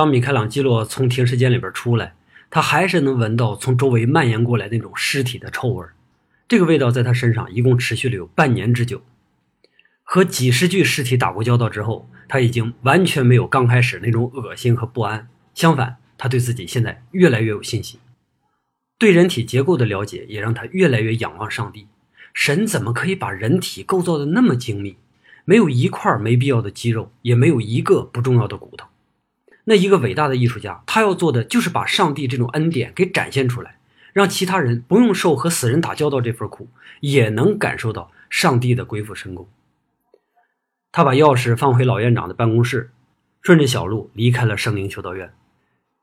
当米开朗基罗从停尸间里边出来，他还是能闻到从周围蔓延过来那种尸体的臭味。这个味道在他身上一共持续了有半年之久。和几十具尸体打过交道之后，他已经完全没有刚开始那种恶心和不安。相反，他对自己现在越来越有信心。对人体结构的了解也让他越来越仰望上帝。神怎么可以把人体构造的那么精密？没有一块没必要的肌肉，也没有一个不重要的骨头。那一个伟大的艺术家，他要做的就是把上帝这种恩典给展现出来，让其他人不用受和死人打交道这份苦，也能感受到上帝的鬼斧神工。他把钥匙放回老院长的办公室，顺着小路离开了圣灵修道院。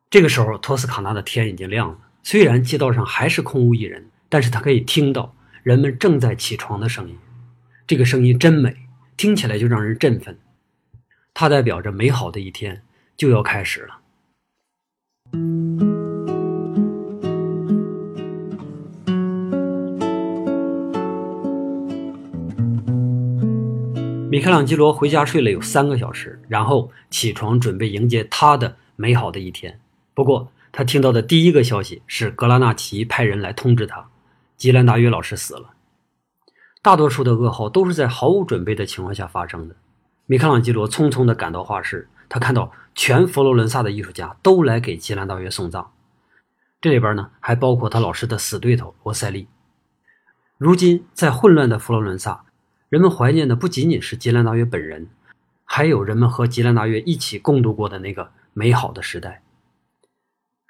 这个时候，托斯卡纳的天已经亮了，虽然街道上还是空无一人，但是他可以听到人们正在起床的声音。这个声音真美，听起来就让人振奋。它代表着美好的一天就要开始了。米开朗基罗回家睡了有三个小时，然后起床准备迎接他的美好的一天。不过，他听到的第一个消息是格拉纳奇派人来通知他，吉兰达约老师死了。大多数的噩耗都是在毫无准备的情况下发生的。米开朗基罗匆匆地赶到画室，他看到全佛罗伦萨的艺术家都来给吉兰达约送葬，这里边呢还包括他老师的死对头罗塞利。如今，在混乱的佛罗伦萨。人们怀念的不仅仅是吉兰达约本人，还有人们和吉兰达约一起共度过的那个美好的时代。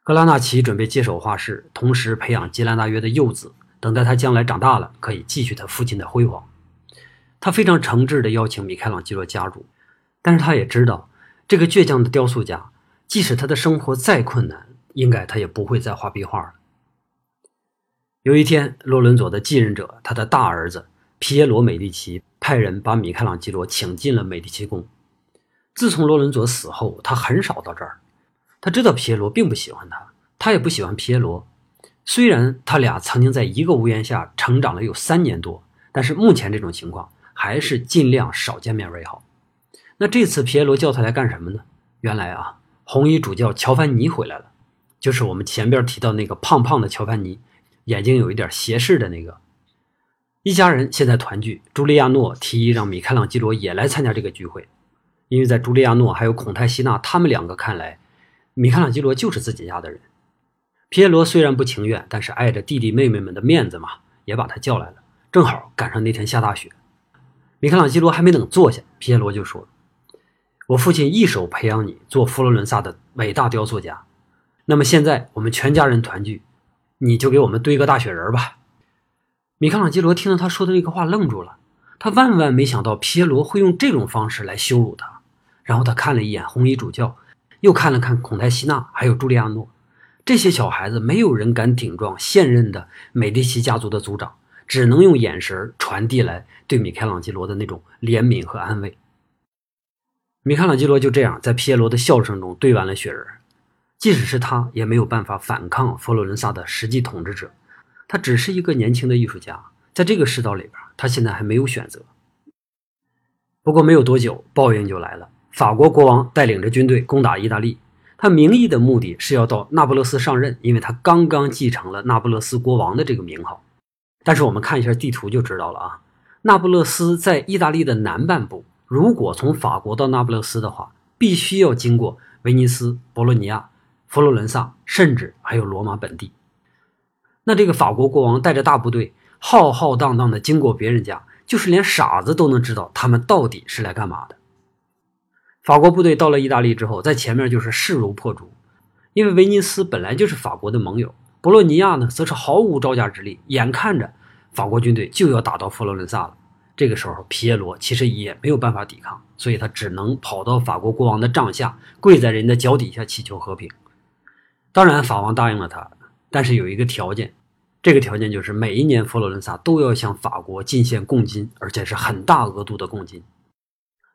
格拉纳奇准备接手画室，同时培养吉兰达约的幼子，等待他将来长大了可以继续他父亲的辉煌。他非常诚挚地邀请米开朗基罗加入，但是他也知道，这个倔强的雕塑家，即使他的生活再困难，应该他也不会再画壁画了。有一天，洛伦佐的继任者，他的大儿子。皮耶罗·美第奇派人把米开朗基罗请进了美第奇宫。自从罗伦佐死后，他很少到这儿。他知道皮耶罗并不喜欢他，他也不喜欢皮耶罗。虽然他俩曾经在一个屋檐下成长了有三年多，但是目前这种情况还是尽量少见面为好。那这次皮耶罗叫他来干什么呢？原来啊，红衣主教乔凡尼回来了，就是我们前边提到那个胖胖的乔凡尼，眼睛有一点斜视的那个。一家人现在团聚，朱利亚诺提议让米开朗基罗也来参加这个聚会，因为在朱利亚诺还有孔泰西娜他们两个看来，米开朗基罗就是自己家的人。皮耶罗虽然不情愿，但是碍着弟弟妹妹们的面子嘛，也把他叫来了。正好赶上那天下大雪，米开朗基罗还没等坐下，皮耶罗就说：“我父亲一手培养你做佛罗伦萨的伟大雕塑家，那么现在我们全家人团聚，你就给我们堆个大雪人吧。”米开朗基罗听到他说的那个话，愣住了。他万万没想到皮耶罗会用这种方式来羞辱他。然后他看了一眼红衣主教，又看了看孔泰西娜，还有朱利亚诺。这些小孩子没有人敢顶撞现任的美第奇家族的族长，只能用眼神传递来对米开朗基罗的那种怜悯和安慰。米开朗基罗就这样在皮耶罗的笑声中堆完了雪人。即使是他，也没有办法反抗佛罗伦萨的实际统治者。他只是一个年轻的艺术家，在这个世道里边，他现在还没有选择。不过没有多久，报应就来了。法国国王带领着军队攻打意大利，他名义的目的是要到那不勒斯上任，因为他刚刚继承了那不勒斯国王的这个名号。但是我们看一下地图就知道了啊，那不勒斯在意大利的南半部，如果从法国到那不勒斯的话，必须要经过威尼斯、博洛尼亚、佛罗伦萨，甚至还有罗马本地。那这个法国国王带着大部队浩浩荡荡的经过别人家，就是连傻子都能知道他们到底是来干嘛的。法国部队到了意大利之后，在前面就是势如破竹，因为威尼斯本来就是法国的盟友，博洛尼亚呢则是毫无招架之力，眼看着法国军队就要打到佛罗伦萨了。这个时候，皮耶罗其实也没有办法抵抗，所以他只能跑到法国国王的帐下，跪在人的脚底下祈求和平。当然，法王答应了他。但是有一个条件，这个条件就是每一年佛罗伦萨都要向法国进献贡金，而且是很大额度的贡金。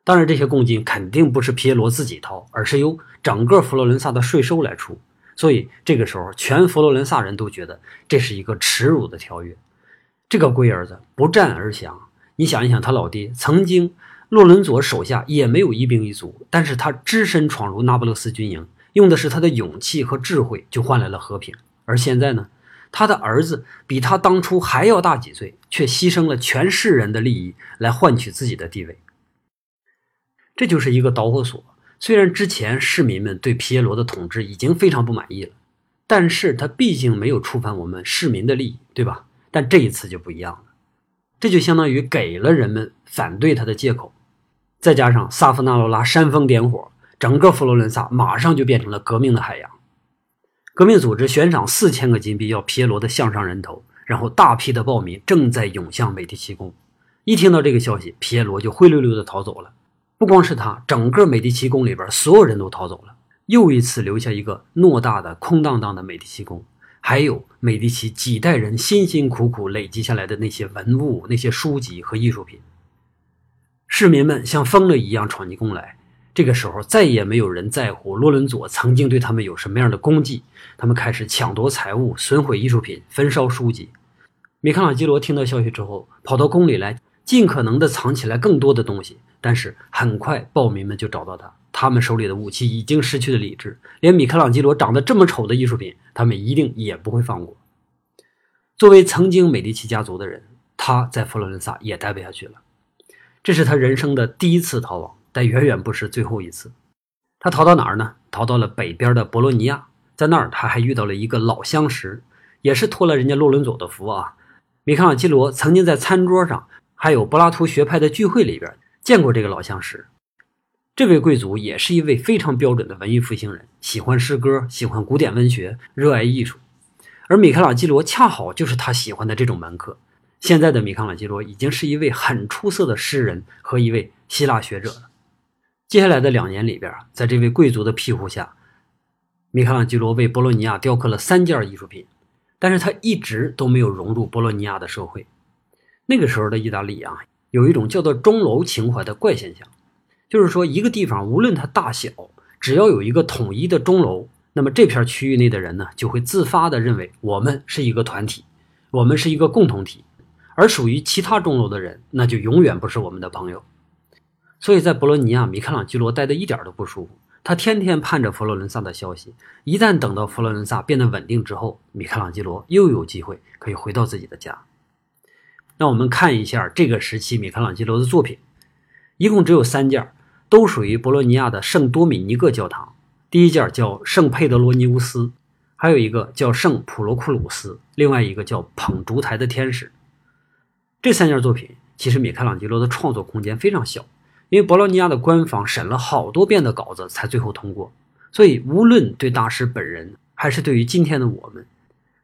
当然，这些贡金肯定不是皮耶罗自己掏，而是由整个佛罗伦萨的税收来出。所以这个时候，全佛罗伦萨人都觉得这是一个耻辱的条约。这个龟儿子不战而降。你想一想，他老爹曾经洛伦佐手下也没有一兵一卒，但是他只身闯入那不勒斯军营。用的是他的勇气和智慧，就换来了和平。而现在呢，他的儿子比他当初还要大几岁，却牺牲了全世人的利益来换取自己的地位。这就是一个导火索。虽然之前市民们对皮耶罗的统治已经非常不满意了，但是他毕竟没有触犯我们市民的利益，对吧？但这一次就不一样了，这就相当于给了人们反对他的借口。再加上萨夫纳罗拉煽风点火，整个佛罗伦萨马上就变成了革命的海洋。革命组织悬赏四千个金币要皮耶罗的项上人头，然后大批的暴民正在涌向美第奇宫。一听到这个消息，皮耶罗就灰溜溜的逃走了。不光是他，整个美第奇宫里边所有人都逃走了，又一次留下一个偌大的空荡荡的美第奇宫，还有美第奇几代人辛辛苦苦累积下来的那些文物、那些书籍和艺术品。市民们像疯了一样闯进宫来，这个时候再也没有人在乎洛伦佐曾经对他们有什么样的功绩，他们开始抢夺财物、损毁艺术品、焚烧书籍。米开朗基罗听到消息之后，跑到宫里来，尽可能的藏起来更多的东西。但是很快，暴民们就找到他。他们手里的武器已经失去了理智，连米开朗基罗长得这么丑的艺术品，他们一定也不会放过。作为曾经美第奇家族的人，他在佛罗伦萨也待不下去了。这是他人生的第一次逃亡，但远远不是最后一次。他逃到哪儿呢？逃到了北边的博洛尼亚，在那儿他还遇到了一个老相识，也是托了人家洛伦佐的福啊。米开朗基罗曾经在餐桌上，还有柏拉图学派的聚会里边。见过这个老相识，这位贵族也是一位非常标准的文艺复兴人，喜欢诗歌，喜欢古典文学，热爱艺术。而米开朗基罗恰好就是他喜欢的这种门客。现在的米开朗基罗已经是一位很出色的诗人和一位希腊学者了。接下来的两年里边，在这位贵族的庇护下，米开朗基罗为博洛尼亚雕刻了三件艺术品，但是他一直都没有融入博洛尼亚的社会。那个时候的意大利啊。有一种叫做钟楼情怀的怪现象，就是说一个地方无论它大小，只要有一个统一的钟楼，那么这片区域内的人呢，就会自发的认为我们是一个团体，我们是一个共同体，而属于其他钟楼的人，那就永远不是我们的朋友。所以在博洛尼亚，米开朗基罗待得一点都不舒服，他天天盼着佛罗伦萨的消息。一旦等到佛罗伦萨变得稳定之后，米开朗基罗又有机会可以回到自己的家。那我们看一下这个时期米开朗基罗的作品，一共只有三件，都属于博洛尼亚的圣多米尼各教堂。第一件叫圣佩德罗尼乌斯，还有一个叫圣普罗库鲁斯，另外一个叫捧烛台的天使。这三件作品其实米开朗基罗的创作空间非常小，因为博洛尼亚的官方审了好多遍的稿子才最后通过，所以无论对大师本人，还是对于今天的我们，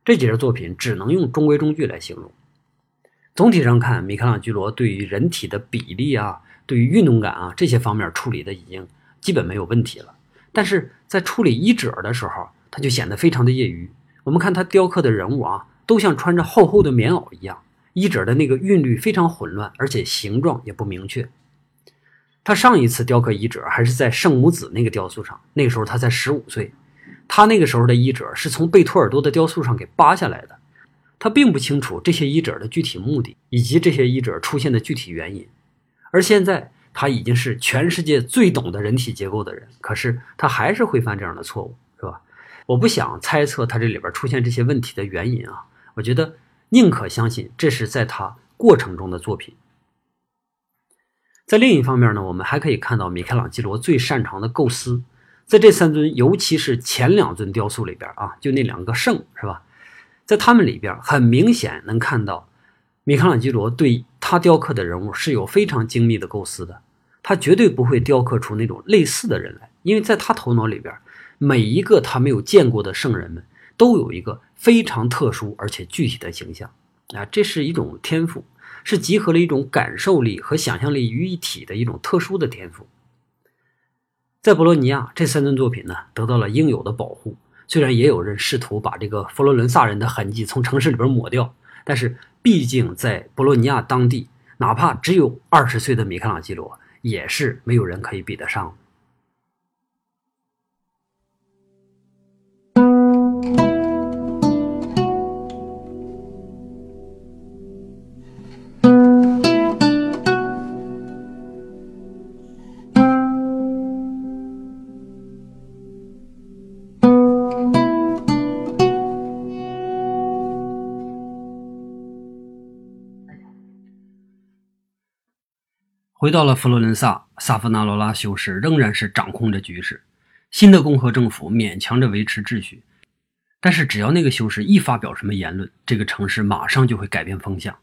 这几件作品只能用中规中矩来形容。总体上看，米开朗基罗对于人体的比例啊，对于运动感啊这些方面处理的已经基本没有问题了。但是在处理衣褶的时候，他就显得非常的业余。我们看他雕刻的人物啊，都像穿着厚厚的棉袄一样，衣褶的那个韵律非常混乱，而且形状也不明确。他上一次雕刻衣褶还是在圣母子那个雕塑上，那个时候他才十五岁，他那个时候的衣褶是从贝托尔多的雕塑上给扒下来的。他并不清楚这些衣褶的具体目的，以及这些衣褶出现的具体原因。而现在，他已经是全世界最懂得人体结构的人，可是他还是会犯这样的错误，是吧？我不想猜测他这里边出现这些问题的原因啊，我觉得宁可相信这是在他过程中的作品。在另一方面呢，我们还可以看到米开朗基罗最擅长的构思，在这三尊，尤其是前两尊雕塑里边啊，就那两个圣，是吧？在他们里边，很明显能看到，米开朗基罗对他雕刻的人物是有非常精密的构思的。他绝对不会雕刻出那种类似的人来，因为在他头脑里边，每一个他没有见过的圣人们都有一个非常特殊而且具体的形象啊，这是一种天赋，是集合了一种感受力和想象力于一体的一种特殊的天赋。在博洛尼亚，这三尊作品呢，得到了应有的保护。虽然也有人试图把这个佛罗伦萨人的痕迹从城市里边抹掉，但是毕竟在博洛尼亚当地，哪怕只有二十岁的米开朗基罗，也是没有人可以比得上的。回到了佛罗伦萨，萨夫纳罗拉修士仍然是掌控着局势，新的共和政府勉强着维持秩序。但是，只要那个修士一发表什么言论，这个城市马上就会改变风向。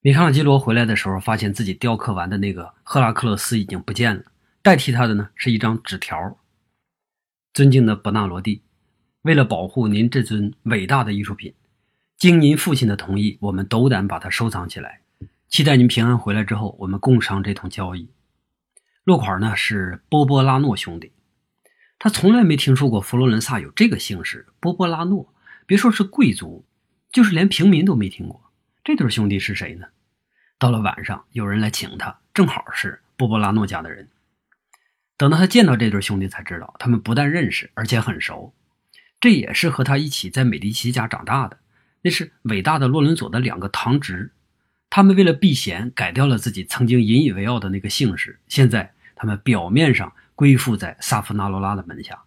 米开朗基罗回来的时候，发现自己雕刻完的那个赫拉克勒斯已经不见了，代替他的呢是一张纸条：“尊敬的伯纳罗蒂，为了保护您这尊伟大的艺术品，经您父亲的同意，我们斗胆把它收藏起来。”期待您平安回来之后，我们共商这通交易。落款呢是波波拉诺兄弟，他从来没听说过佛罗伦萨有这个姓氏波波拉诺。别说是贵族，就是连平民都没听过。这对兄弟是谁呢？到了晚上，有人来请他，正好是波波拉诺家的人。等到他见到这对兄弟，才知道他们不但认识，而且很熟。这也是和他一起在美第奇家长大的，那是伟大的洛伦佐的两个堂侄。他们为了避嫌，改掉了自己曾经引以为傲的那个姓氏。现在，他们表面上归附在萨夫纳罗拉的门下。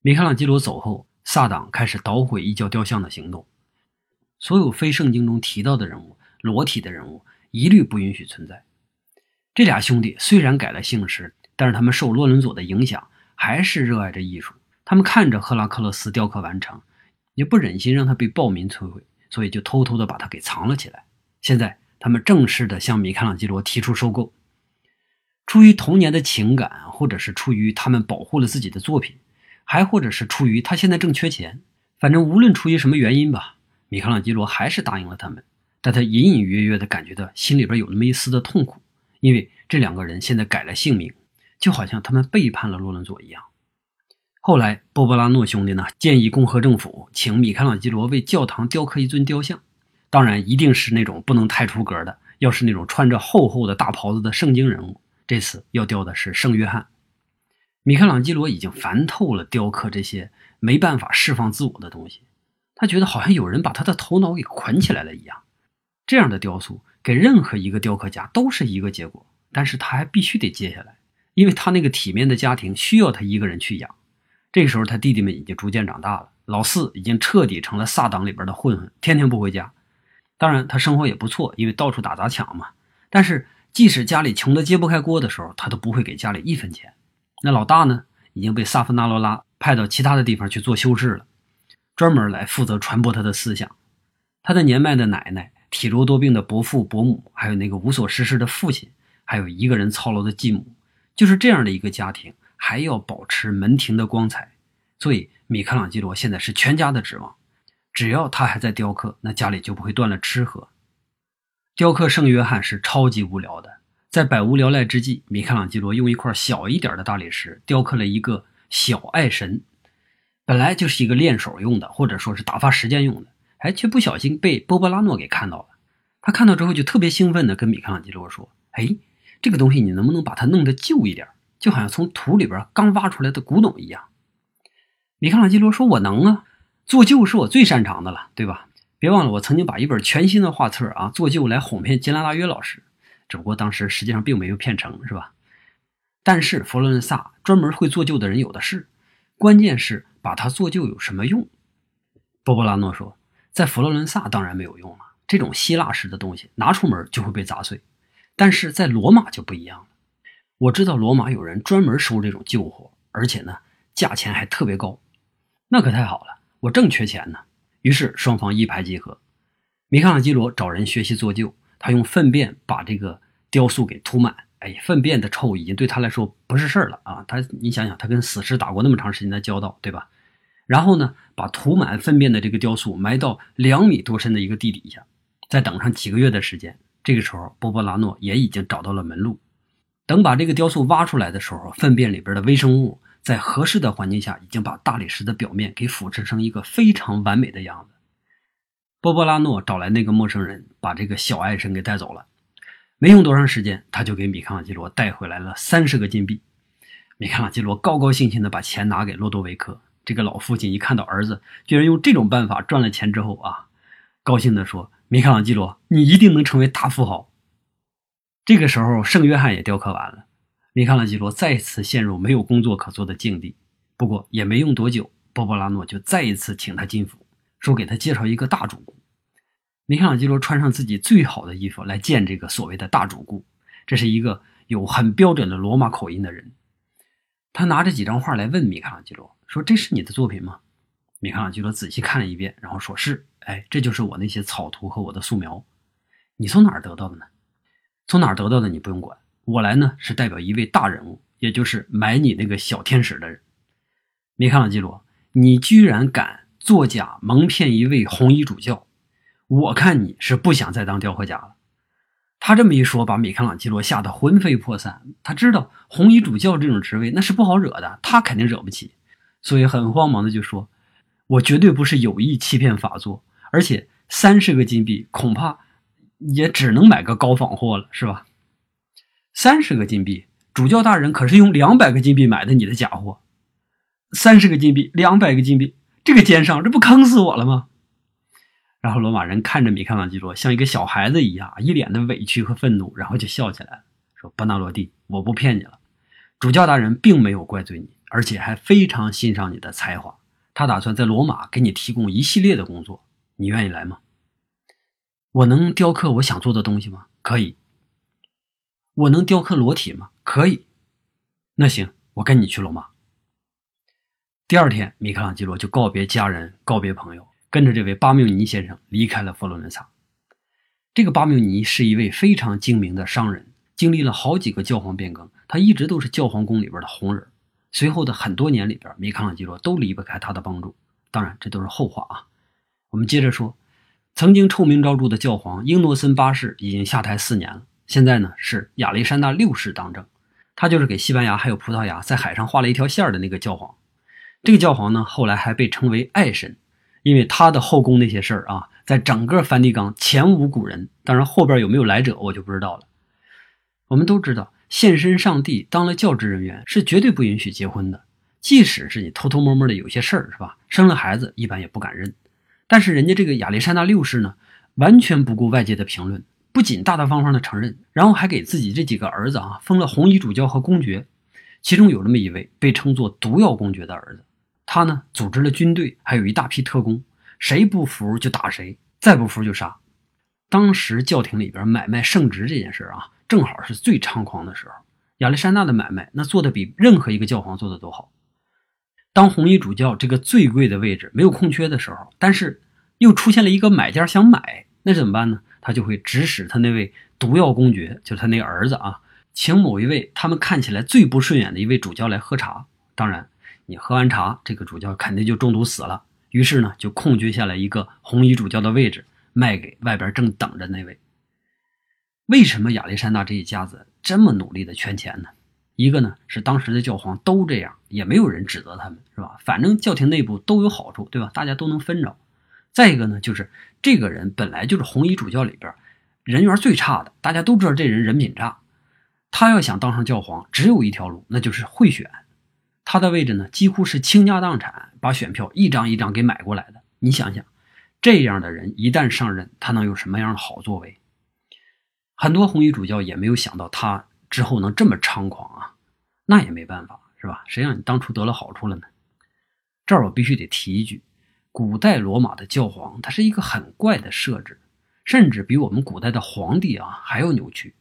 米开朗基罗走后，萨党开始捣毁异教雕像的行动。所有非圣经中提到的人物、裸体的人物，一律不允许存在。这俩兄弟虽然改了姓氏，但是他们受洛伦佐的影响，还是热爱着艺术。他们看着赫拉克勒斯雕刻完成，也不忍心让他被暴民摧毁，所以就偷偷的把它给藏了起来。现在，他们正式的向米开朗基罗提出收购。出于童年的情感，或者是出于他们保护了自己的作品，还或者是出于他现在正缺钱，反正无论出于什么原因吧，米开朗基罗还是答应了他们。但他隐隐约约的感觉到心里边有那么一丝的痛苦，因为这两个人现在改了姓名，就好像他们背叛了洛伦佐一样。后来，波波拉诺兄弟呢建议共和政府请米开朗基罗为教堂雕刻一尊雕像。当然，一定是那种不能太出格的。要是那种穿着厚厚的大袍子的圣经人物，这次要雕的是圣约翰。米开朗基罗已经烦透了雕刻这些没办法释放自我的东西，他觉得好像有人把他的头脑给捆起来了一样。这样的雕塑给任何一个雕刻家都是一个结果，但是他还必须得接下来，因为他那个体面的家庭需要他一个人去养。这个时候，他弟弟们已经逐渐长大了，老四已经彻底成了萨党里边的混混，天天不回家。当然，他生活也不错，因为到处打砸抢嘛。但是，即使家里穷得揭不开锅的时候，他都不会给家里一分钱。那老大呢，已经被萨夫纳罗拉派到其他的地方去做修士了，专门来负责传播他的思想。他的年迈的奶奶、体弱多病的伯父伯母，还有那个无所事事的父亲，还有一个人操劳的继母，就是这样的一个家庭，还要保持门庭的光彩。所以，米开朗基罗现在是全家的指望。只要他还在雕刻，那家里就不会断了吃喝。雕刻圣约翰是超级无聊的，在百无聊赖之际，米开朗基罗用一块小一点的大理石雕刻了一个小爱神，本来就是一个练手用的，或者说是打发时间用的，哎，却不小心被波波拉诺给看到了。他看到之后就特别兴奋的跟米开朗基罗说：“哎，这个东西你能不能把它弄得旧一点，就好像从土里边刚挖出来的古董一样？”米开朗基罗说：“我能啊。”做旧是我最擅长的了，对吧？别忘了，我曾经把一本全新的画册啊做旧来哄骗吉拉拉约老师，只不过当时实际上并没有骗成，是吧？但是佛罗伦萨专门会做旧的人有的是，关键是把它做旧有什么用？波波拉诺说，在佛罗伦萨当然没有用了，这种希腊式的东西拿出门就会被砸碎，但是在罗马就不一样了。我知道罗马有人专门收这种旧货，而且呢价钱还特别高，那可太好了。我正缺钱呢，于是双方一拍即合。米开朗基罗找人学习做旧，他用粪便把这个雕塑给涂满。哎，粪便的臭已经对他来说不是事儿了啊！他，你想想，他跟死尸打过那么长时间的交道，对吧？然后呢，把涂满粪便的这个雕塑埋到两米多深的一个地底下，再等上几个月的时间。这个时候，波波拉诺也已经找到了门路。等把这个雕塑挖出来的时候，粪便里边的微生物。在合适的环境下，已经把大理石的表面给腐蚀成一个非常完美的样子。波波拉诺找来那个陌生人，把这个小爱神给带走了。没用多长时间，他就给米开朗基罗带回来了三十个金币。米开朗基罗高高兴兴的把钱拿给洛多维克。这个老父亲一看到儿子居然用这种办法赚了钱之后啊，高兴的说：“米开朗基罗，你一定能成为大富豪。”这个时候，圣约翰也雕刻完了。米开朗基罗再次陷入没有工作可做的境地，不过也没用多久，波波拉诺就再一次请他进府，说给他介绍一个大主顾。米开朗基罗穿上自己最好的衣服来见这个所谓的大主顾，这是一个有很标准的罗马口音的人。他拿着几张画来问米开朗基罗，说：“这是你的作品吗？”米开朗基罗仔细看了一遍，然后说是：“哎，这就是我那些草图和我的素描。你从哪儿得到的呢？从哪儿得到的你不用管。我来呢是代表一位大人物，也就是买你那个小天使的人。米开朗基罗，你居然敢作假蒙骗一位红衣主教！我看你是不想再当雕刻家了。”他这么一说，把米开朗基罗吓得魂飞魄散。他知道红衣主教这种职位那是不好惹的，他肯定惹不起，所以很慌忙的就说：“我绝对不是有意欺骗法座，而且三十个金币恐怕也只能买个高仿货了，是吧？三十个金币，主教大人可是用两百个金币买的你的假货，三十个金币，两百个金币，这个奸商，这不坑死我了吗？”然后罗马人看着米开朗基罗，像一个小孩子一样，一脸的委屈和愤怒，然后就笑起来，说：“伯纳罗蒂，我不骗你了，主教大人并没有怪罪你，而且还非常欣赏你的才华，他打算在罗马给你提供一系列的工作，你愿意来吗？我能雕刻我想做的东西吗？可以。我能雕刻裸体吗？可以。那行，我跟你去罗马。第二天，米开朗基罗就告别家人，告别朋友。”跟着这位巴缪尼先生离开了佛罗伦萨。这个巴缪尼是一位非常精明的商人，经历了好几个教皇变更，他一直都是教皇宫里边的红人。随后的很多年里边，米开朗基罗都离不开他的帮助。当然，这都是后话啊。我们接着说，曾经臭名昭著的教皇英诺森八世已经下台四年了，现在呢是亚历山大六世当政，他就是给西班牙还有葡萄牙在海上画了一条线的那个教皇。这个教皇呢，后来还被称为爱神。因为他的后宫那些事儿啊，在整个梵蒂冈前无古人。当然，后边有没有来者，我就不知道了。我们都知道，献身上帝当了教职人员是绝对不允许结婚的，即使是你偷偷摸摸的有些事儿，是吧？生了孩子，一般也不敢认。但是人家这个亚历山大六世呢，完全不顾外界的评论，不仅大大方方的承认，然后还给自己这几个儿子啊封了红衣主教和公爵，其中有那么一位被称作毒药公爵的儿子。他呢，组织了军队，还有一大批特工，谁不服就打谁，再不服就杀。当时教廷里边买卖圣职这件事啊，正好是最猖狂的时候。亚历山大的买卖那做的比任何一个教皇做的都好。当红衣主教这个最贵的位置没有空缺的时候，但是又出现了一个买家想买，那怎么办呢？他就会指使他那位毒药公爵，就是他那儿子啊，请某一位他们看起来最不顺眼的一位主教来喝茶。当然。你喝完茶，这个主教肯定就中毒死了。于是呢，就空缺下来一个红衣主教的位置，卖给外边正等着那位。为什么亚历山大这一家子这么努力的圈钱呢？一个呢是当时的教皇都这样，也没有人指责他们，是吧？反正教廷内部都有好处，对吧？大家都能分着。再一个呢，就是这个人本来就是红衣主教里边人缘最差的，大家都知道这人人品差。他要想当上教皇，只有一条路，那就是贿选。他的位置呢，几乎是倾家荡产把选票一张一张给买过来的。你想想，这样的人一旦上任，他能有什么样的好作为？很多红衣主教也没有想到他之后能这么猖狂啊！那也没办法，是吧？谁让你当初得了好处了呢？这儿我必须得提一句：古代罗马的教皇，他是一个很怪的设置，甚至比我们古代的皇帝啊还要扭曲。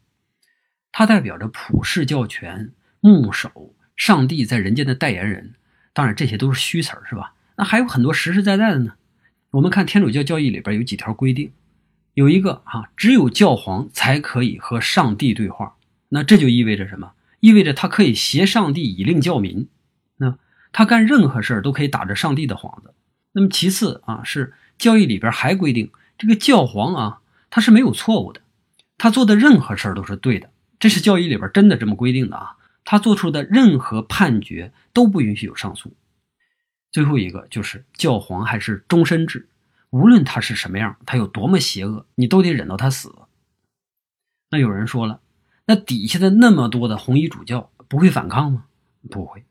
他代表着普世教权，牧首。上帝在人间的代言人，当然这些都是虚词儿，是吧？那还有很多实实在在的呢。我们看天主教教义里边有几条规定，有一个啊，只有教皇才可以和上帝对话。那这就意味着什么？意味着他可以挟上帝以令教民。那他干任何事儿都可以打着上帝的幌子。那么其次啊，是教义里边还规定，这个教皇啊，他是没有错误的，他做的任何事儿都是对的。这是教义里边真的这么规定的啊。他做出的任何判决都不允许有上诉。最后一个就是教皇还是终身制，无论他是什么样，他有多么邪恶，你都得忍到他死。那有人说了，那底下的那么多的红衣主教不会反抗吗？不会。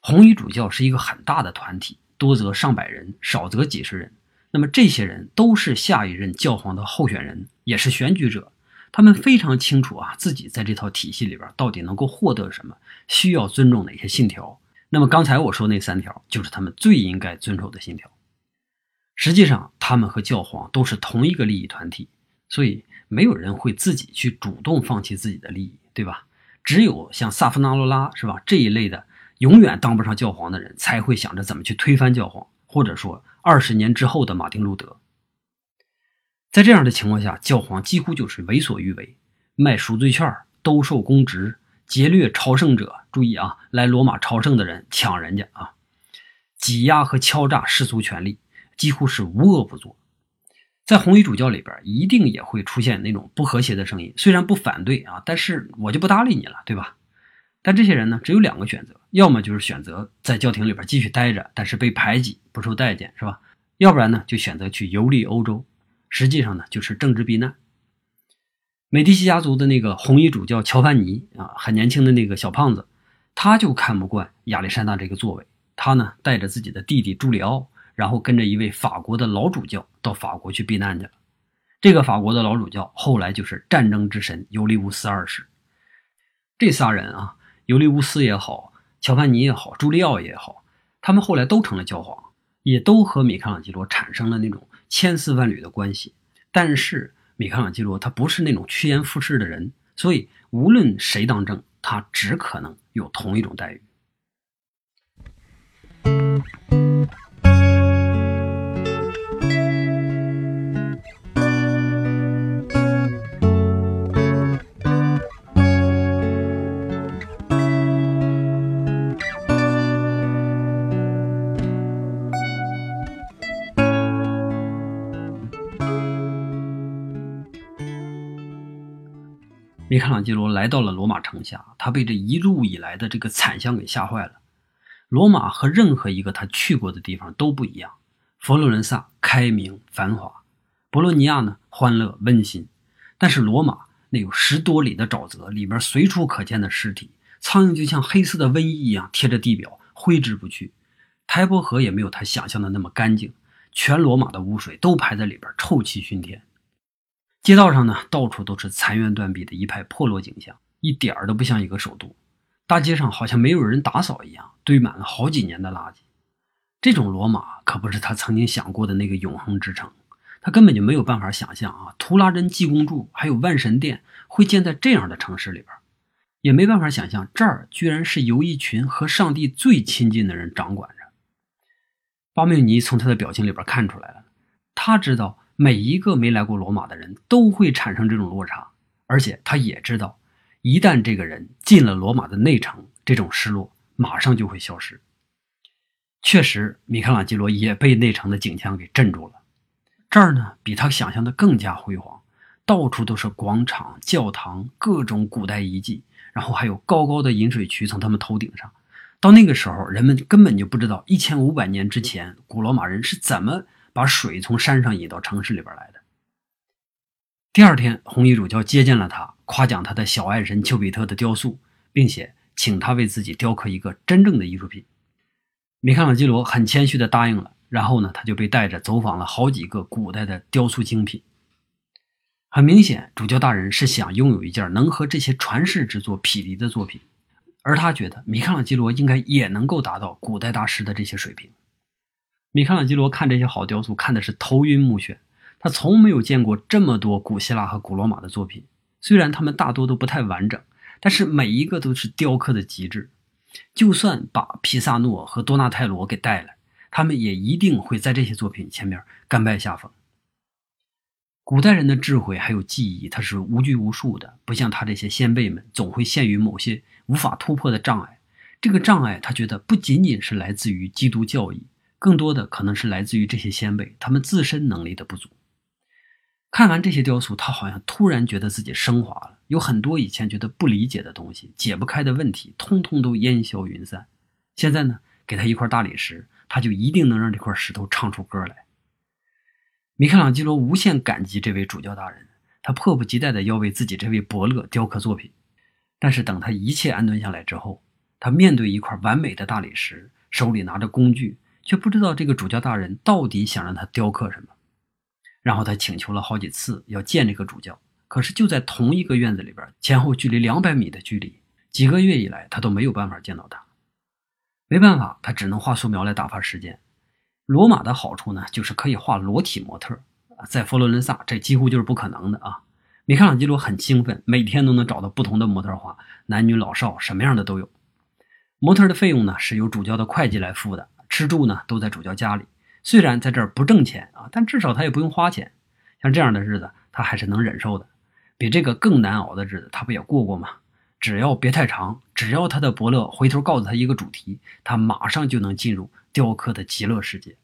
红衣主教是一个很大的团体，多则上百人，少则几十人。那么这些人都是下一任教皇的候选人，也是选举者。他们非常清楚啊，自己在这套体系里边到底能够获得什么，需要尊重哪些信条。那么刚才我说那三条，就是他们最应该遵守的信条。实际上，他们和教皇都是同一个利益团体，所以没有人会自己去主动放弃自己的利益，对吧？只有像萨夫纳罗拉是吧这一类的永远当不上教皇的人，才会想着怎么去推翻教皇，或者说二十年之后的马丁路德。在这样的情况下，教皇几乎就是为所欲为，卖赎罪券、兜售公职、劫掠朝圣者。注意啊，来罗马朝圣的人抢人家啊，挤压和敲诈世俗权力，几乎是无恶不作。在红衣主教里边，一定也会出现那种不和谐的声音。虽然不反对啊，但是我就不搭理你了，对吧？但这些人呢，只有两个选择：要么就是选择在教廷里边继续待着，但是被排挤、不受待见，是吧？要不然呢，就选择去游历欧洲。实际上呢，就是政治避难。美第奇家族的那个红衣主教乔凡尼啊，很年轻的那个小胖子，他就看不惯亚历山大这个作为，他呢带着自己的弟弟朱里奥。然后跟着一位法国的老主教到法国去避难去了。这个法国的老主教后来就是战争之神尤利乌斯二世。这仨人啊，尤利乌斯也好，乔凡尼也好，朱利奥也好，他们后来都成了教皇，也都和米开朗基罗产生了那种千丝万缕的关系。但是米开朗基罗他不是那种趋炎附势的人，所以无论谁当政，他只可能有同一种待遇。米开朗基罗来到了罗马城下，他被这一路以来的这个惨象给吓坏了。罗马和任何一个他去过的地方都不一样。佛罗伦萨开明繁华，博洛尼亚呢欢乐温馨，但是罗马那有十多里的沼泽，里边随处可见的尸体，苍蝇就像黑色的瘟疫一样贴着地表，挥之不去。台伯河也没有他想象的那么干净，全罗马的污水都排在里边，臭气熏天。街道上呢，到处都是残垣断壁的一派破落景象，一点儿都不像一个首都。大街上好像没有人打扫一样，堆满了好几年的垃圾。这种罗马可不是他曾经想过的那个永恒之城，他根本就没有办法想象啊，图拉真济公柱还有万神殿会建在这样的城市里边，也没办法想象这儿居然是由一群和上帝最亲近的人掌管着。巴缪尼从他的表情里边看出来了，他知道。每一个没来过罗马的人都会产生这种落差，而且他也知道，一旦这个人进了罗马的内城，这种失落马上就会消失。确实，米开朗基罗也被内城的景象给镇住了。这儿呢，比他想象的更加辉煌，到处都是广场、教堂、各种古代遗迹，然后还有高高的引水渠从他们头顶上。到那个时候，人们根本就不知道一千五百年之前古罗马人是怎么。把水从山上引到城市里边来的。第二天，红衣主教接见了他，夸奖他的小爱神丘比特的雕塑，并且请他为自己雕刻一个真正的艺术品。米开朗基罗很谦虚地答应了。然后呢，他就被带着走访了好几个古代的雕塑精品。很明显，主教大人是想拥有一件能和这些传世之作匹敌的作品，而他觉得米开朗基罗应该也能够达到古代大师的这些水平。米开朗基罗看这些好雕塑，看的是头晕目眩。他从没有见过这么多古希腊和古罗马的作品，虽然他们大多都不太完整，但是每一个都是雕刻的极致。就算把皮萨诺和多纳泰罗给带来，他们也一定会在这些作品前面甘拜下风。古代人的智慧还有技艺，它是无拘无束的，不像他这些先辈们总会陷于某些无法突破的障碍。这个障碍，他觉得不仅仅是来自于基督教义。更多的可能是来自于这些先辈他们自身能力的不足。看完这些雕塑，他好像突然觉得自己升华了，有很多以前觉得不理解的东西、解不开的问题，通通都烟消云散。现在呢，给他一块大理石，他就一定能让这块石头唱出歌来。米开朗基罗无限感激这位主教大人，他迫不及待地要为自己这位伯乐雕刻作品。但是等他一切安顿下来之后，他面对一块完美的大理石，手里拿着工具。却不知道这个主教大人到底想让他雕刻什么，然后他请求了好几次要见这个主教，可是就在同一个院子里边，前后距离两百米的距离，几个月以来他都没有办法见到他。没办法，他只能画素描来打发时间。罗马的好处呢，就是可以画裸体模特啊在佛罗伦萨这几乎就是不可能的啊。米开朗基罗很兴奋，每天都能找到不同的模特画，男女老少什么样的都有。模特的费用呢是由主教的会计来付的，吃住呢都在主教家里。虽然在这儿不挣钱啊，但至少他也不用花钱。像这样的日子，他还是能忍受的。比这个更难熬的日子，他不也过过吗？只要别太长，只要他的伯乐回头告诉他一个主题，他马上就能进入雕刻的极乐世界。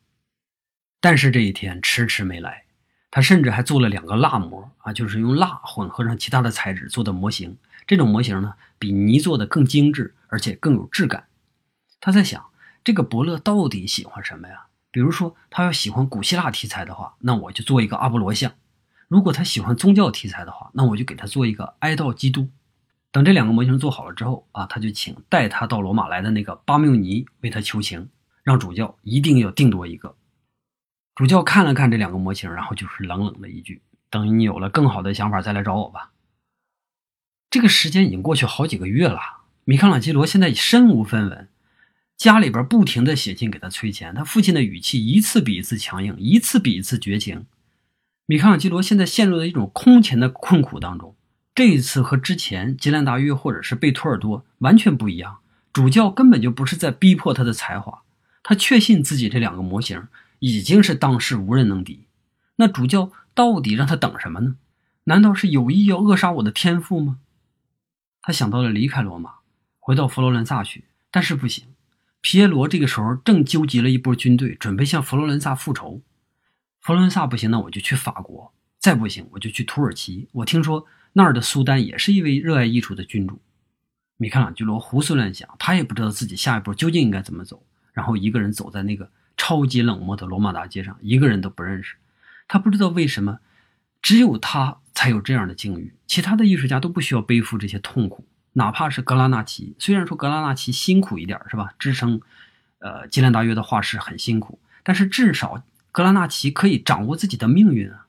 但是这一天迟迟没来。他甚至还做了两个蜡模啊，就是用蜡混合上其他的材质做的模型。这种模型呢，比泥做的更精致，而且更有质感。他在想，这个伯乐到底喜欢什么呀？比如说，他要喜欢古希腊题材的话，那我就做一个阿波罗像；如果他喜欢宗教题材的话，那我就给他做一个哀悼基督。等这两个模型做好了之后啊，他就请带他到罗马来的那个巴缪尼为他求情，让主教一定要定夺一个。主教看了看这两个模型，然后就是冷冷的一句：“等你有了更好的想法再来找我吧。”这个时间已经过去好几个月了，米开朗基罗现在身无分文，家里边不停的写信给他催钱，他父亲的语气一次比一次强硬，一次比一次绝情。米开朗基罗现在陷入了一种空前的困苦当中。这一次和之前吉兰达约或者是贝托尔多完全不一样，主教根本就不是在逼迫他的才华，他确信自己这两个模型。已经是当世无人能敌，那主教到底让他等什么呢？难道是有意要扼杀我的天赋吗？他想到了离开罗马，回到佛罗伦萨去，但是不行。皮耶罗这个时候正纠集了一波军队，准备向佛罗伦萨复仇。佛罗伦萨不行，那我就去法国；再不行，我就去土耳其。我听说那儿的苏丹也是一位热爱艺术的君主。米开朗基罗胡思乱想，他也不知道自己下一步究竟应该怎么走，然后一个人走在那个。超级冷漠的罗马大街上，一个人都不认识。他不知道为什么，只有他才有这样的境遇，其他的艺术家都不需要背负这些痛苦。哪怕是格拉纳奇，虽然说格拉纳奇辛苦一点，是吧？支撑，呃，吉兰达约的画室很辛苦，但是至少格拉纳奇可以掌握自己的命运啊。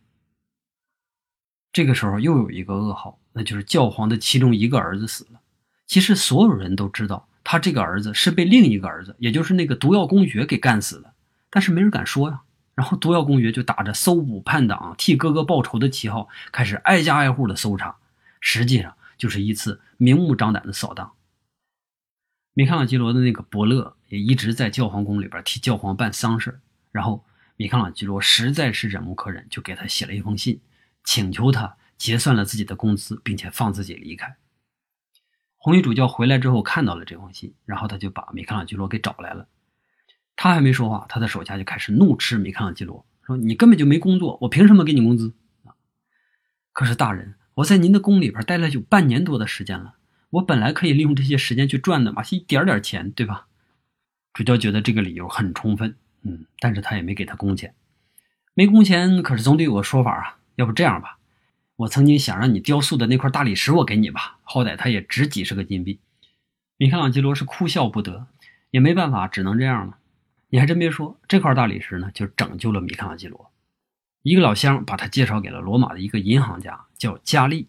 这个时候又有一个噩耗，那就是教皇的其中一个儿子死了。其实所有人都知道，他这个儿子是被另一个儿子，也就是那个毒药公爵给干死的。但是没人敢说呀。然后毒药公爵就打着搜捕叛党、替哥哥报仇的旗号，开始挨家挨户的搜查，实际上就是一次明目张胆的扫荡。米开朗基罗的那个伯乐也一直在教皇宫里边替教皇办丧事然后米开朗基罗实在是忍无可忍，就给他写了一封信，请求他结算了自己的工资，并且放自己离开。红衣主教回来之后看到了这封信，然后他就把米开朗基罗给找来了。他还没说话，他的手下就开始怒斥米开朗基罗，说：“你根本就没工作，我凭什么给你工资？”！可是大人，我在您的宫里边待了有半年多的时间了，我本来可以利用这些时间去赚的嘛，一点点钱，对吧？主教觉得这个理由很充分，嗯，但是他也没给他工钱，没工钱，可是总得有个说法啊。要不这样吧，我曾经想让你雕塑的那块大理石，我给你吧，好歹它也值几十个金币。米开朗基罗是哭笑不得，也没办法，只能这样了。你还真别说，这块大理石呢，就拯救了米开朗基罗。一个老乡把他介绍给了罗马的一个银行家，叫加利。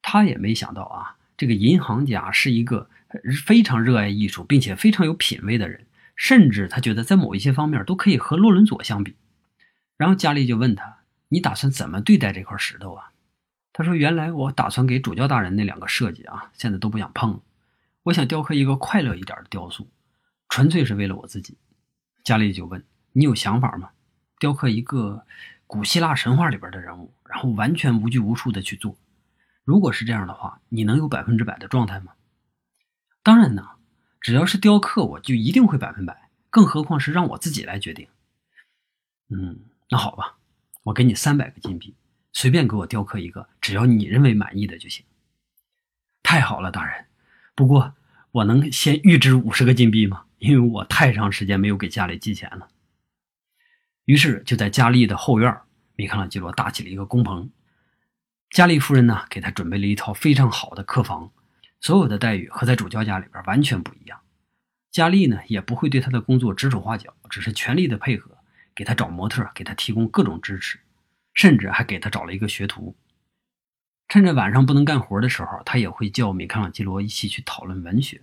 他也没想到啊，这个银行家是一个非常热爱艺术，并且非常有品位的人，甚至他觉得在某一些方面都可以和洛伦佐相比。然后加利就问他：“你打算怎么对待这块石头啊？”他说：“原来我打算给主教大人那两个设计啊，现在都不想碰了。我想雕刻一个快乐一点的雕塑，纯粹是为了我自己。”加利就问：“你有想法吗？雕刻一个古希腊神话里边的人物，然后完全无拘无束的去做。如果是这样的话，你能有百分之百的状态吗？”“当然呢，只要是雕刻，我就一定会百分百。更何况是让我自己来决定。”“嗯，那好吧，我给你三百个金币，随便给我雕刻一个，只要你认为满意的就行。”“太好了，大人。不过我能先预支五十个金币吗？”因为我太长时间没有给家里寄钱了，于是就在佳丽的后院，米开朗基罗搭起了一个工棚。佳丽夫人呢，给他准备了一套非常好的客房，所有的待遇和在主教家里边完全不一样。佳丽呢，也不会对他的工作指手画脚，只是全力的配合，给他找模特，给他提供各种支持，甚至还给他找了一个学徒。趁着晚上不能干活的时候，他也会叫米开朗基罗一起去讨论文学。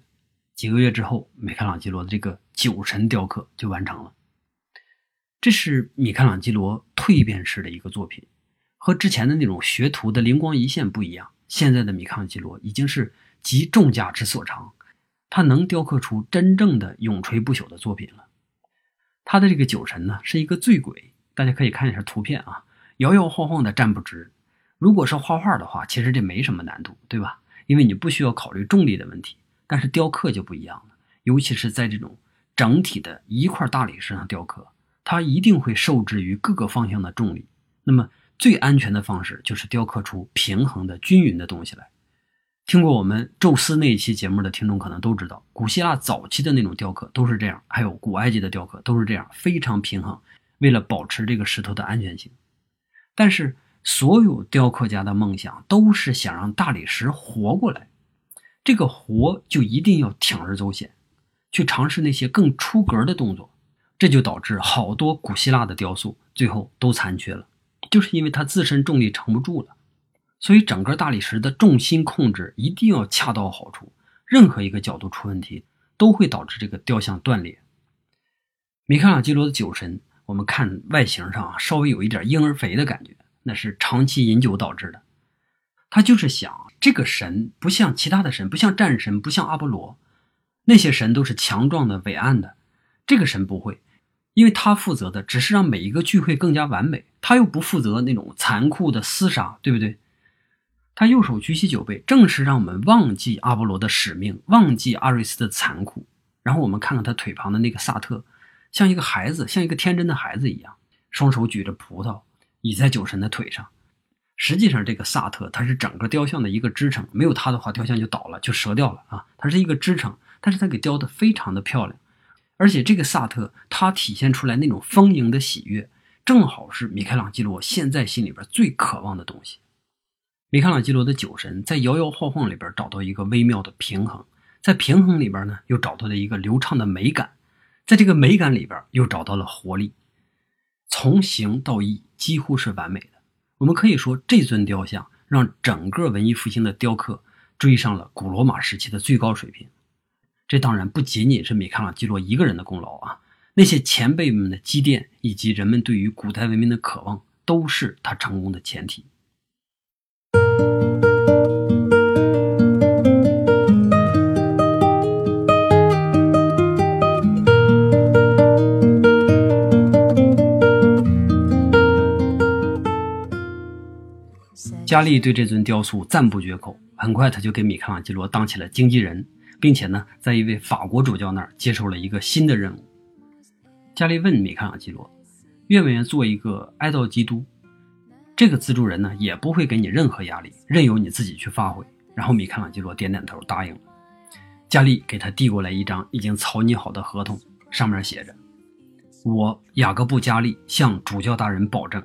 几个月之后，米开朗基罗的这个酒神雕刻就完成了。这是米开朗基罗蜕变式的一个作品，和之前的那种学徒的灵光一现不一样。现在的米开朗基罗已经是集众家之所长，他能雕刻出真正的永垂不朽的作品了。他的这个酒神呢，是一个醉鬼，大家可以看一下图片啊，摇摇晃晃的站不直。如果是画画的话，其实这没什么难度，对吧？因为你不需要考虑重力的问题。但是雕刻就不一样了，尤其是在这种整体的一块大理石上雕刻，它一定会受制于各个方向的重力。那么最安全的方式就是雕刻出平衡的均匀的东西来。听过我们宙斯那一期节目的听众可能都知道，古希腊早期的那种雕刻都是这样，还有古埃及的雕刻都是这样，非常平衡，为了保持这个石头的安全性。但是所有雕刻家的梦想都是想让大理石活过来，这个活就一定要铤而走险，去尝试那些更出格的动作，这就导致好多古希腊的雕塑最后都残缺了，就是因为它自身重力撑不住了。所以，整个大理石的重心控制一定要恰到好处，任何一个角度出问题，都会导致这个雕像断裂。米开朗基罗的酒神，我们看外形上，稍微有一点婴儿肥的感觉，那是长期饮酒导致的。他就是想，这个神不像其他的神，不像战神，不像阿波罗，那些神都是强壮的、伟岸的，这个神不会，因为他负责的只是让每一个聚会更加完美，他又不负责那种残酷的厮杀，对不对？他右手举起酒杯，正是让我们忘记阿波罗的使命，忘记阿瑞斯的残酷。然后我们看看他腿旁的那个萨特，像一个孩子，像一个天真的孩子一样，双手举着葡萄，倚在酒神的腿上。实际上，这个萨特他是整个雕像的一个支撑，没有他的话，雕像就倒了，就折掉了啊。他是一个支撑，但是他给雕的非常的漂亮。而且这个萨特，他体现出来那种丰盈的喜悦，正好是米开朗基罗现在心里边最渴望的东西。米开朗基罗的酒神在摇摇晃晃里边找到一个微妙的平衡，在平衡里边呢又找到了一个流畅的美感，在这个美感里边又找到了活力，从形到意几乎是完美的。我们可以说，这尊雕像让整个文艺复兴的雕刻追上了古罗马时期的最高水平。这当然不仅仅是米开朗基罗一个人的功劳啊，那些前辈们的积淀以及人们对于古代文明的渴望，都是他成功的前提。佳丽对这尊雕塑赞不绝口，很快他就给米开朗基罗当起了经纪人，并且呢，在一位法国主教那儿接受了一个新的任务。加利问米开朗基罗，愿不愿意做一个哀悼基督？这个资助人呢，也不会给你任何压力，任由你自己去发挥。然后米开朗基罗点点头答应了。佳丽给他递过来一张已经草拟好的合同，上面写着：“我雅各布·佳丽向主教大人保证，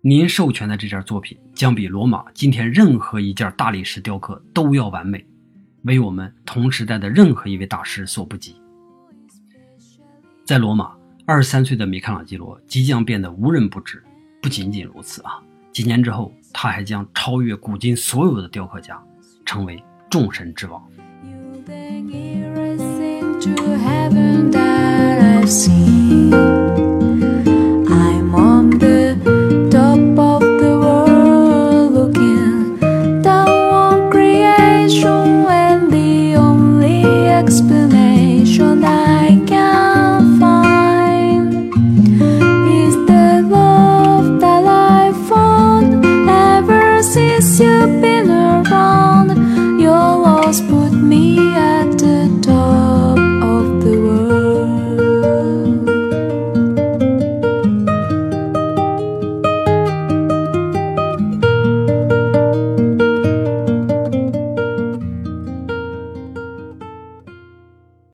您授权的这件作品将比罗马今天任何一件大理石雕刻都要完美，为我们同时代的任何一位大师所不及。”在罗马，二十三岁的米开朗基罗即将变得无人不知。不仅仅如此啊！几年之后，他还将超越古今所有的雕刻家，成为众神之王。You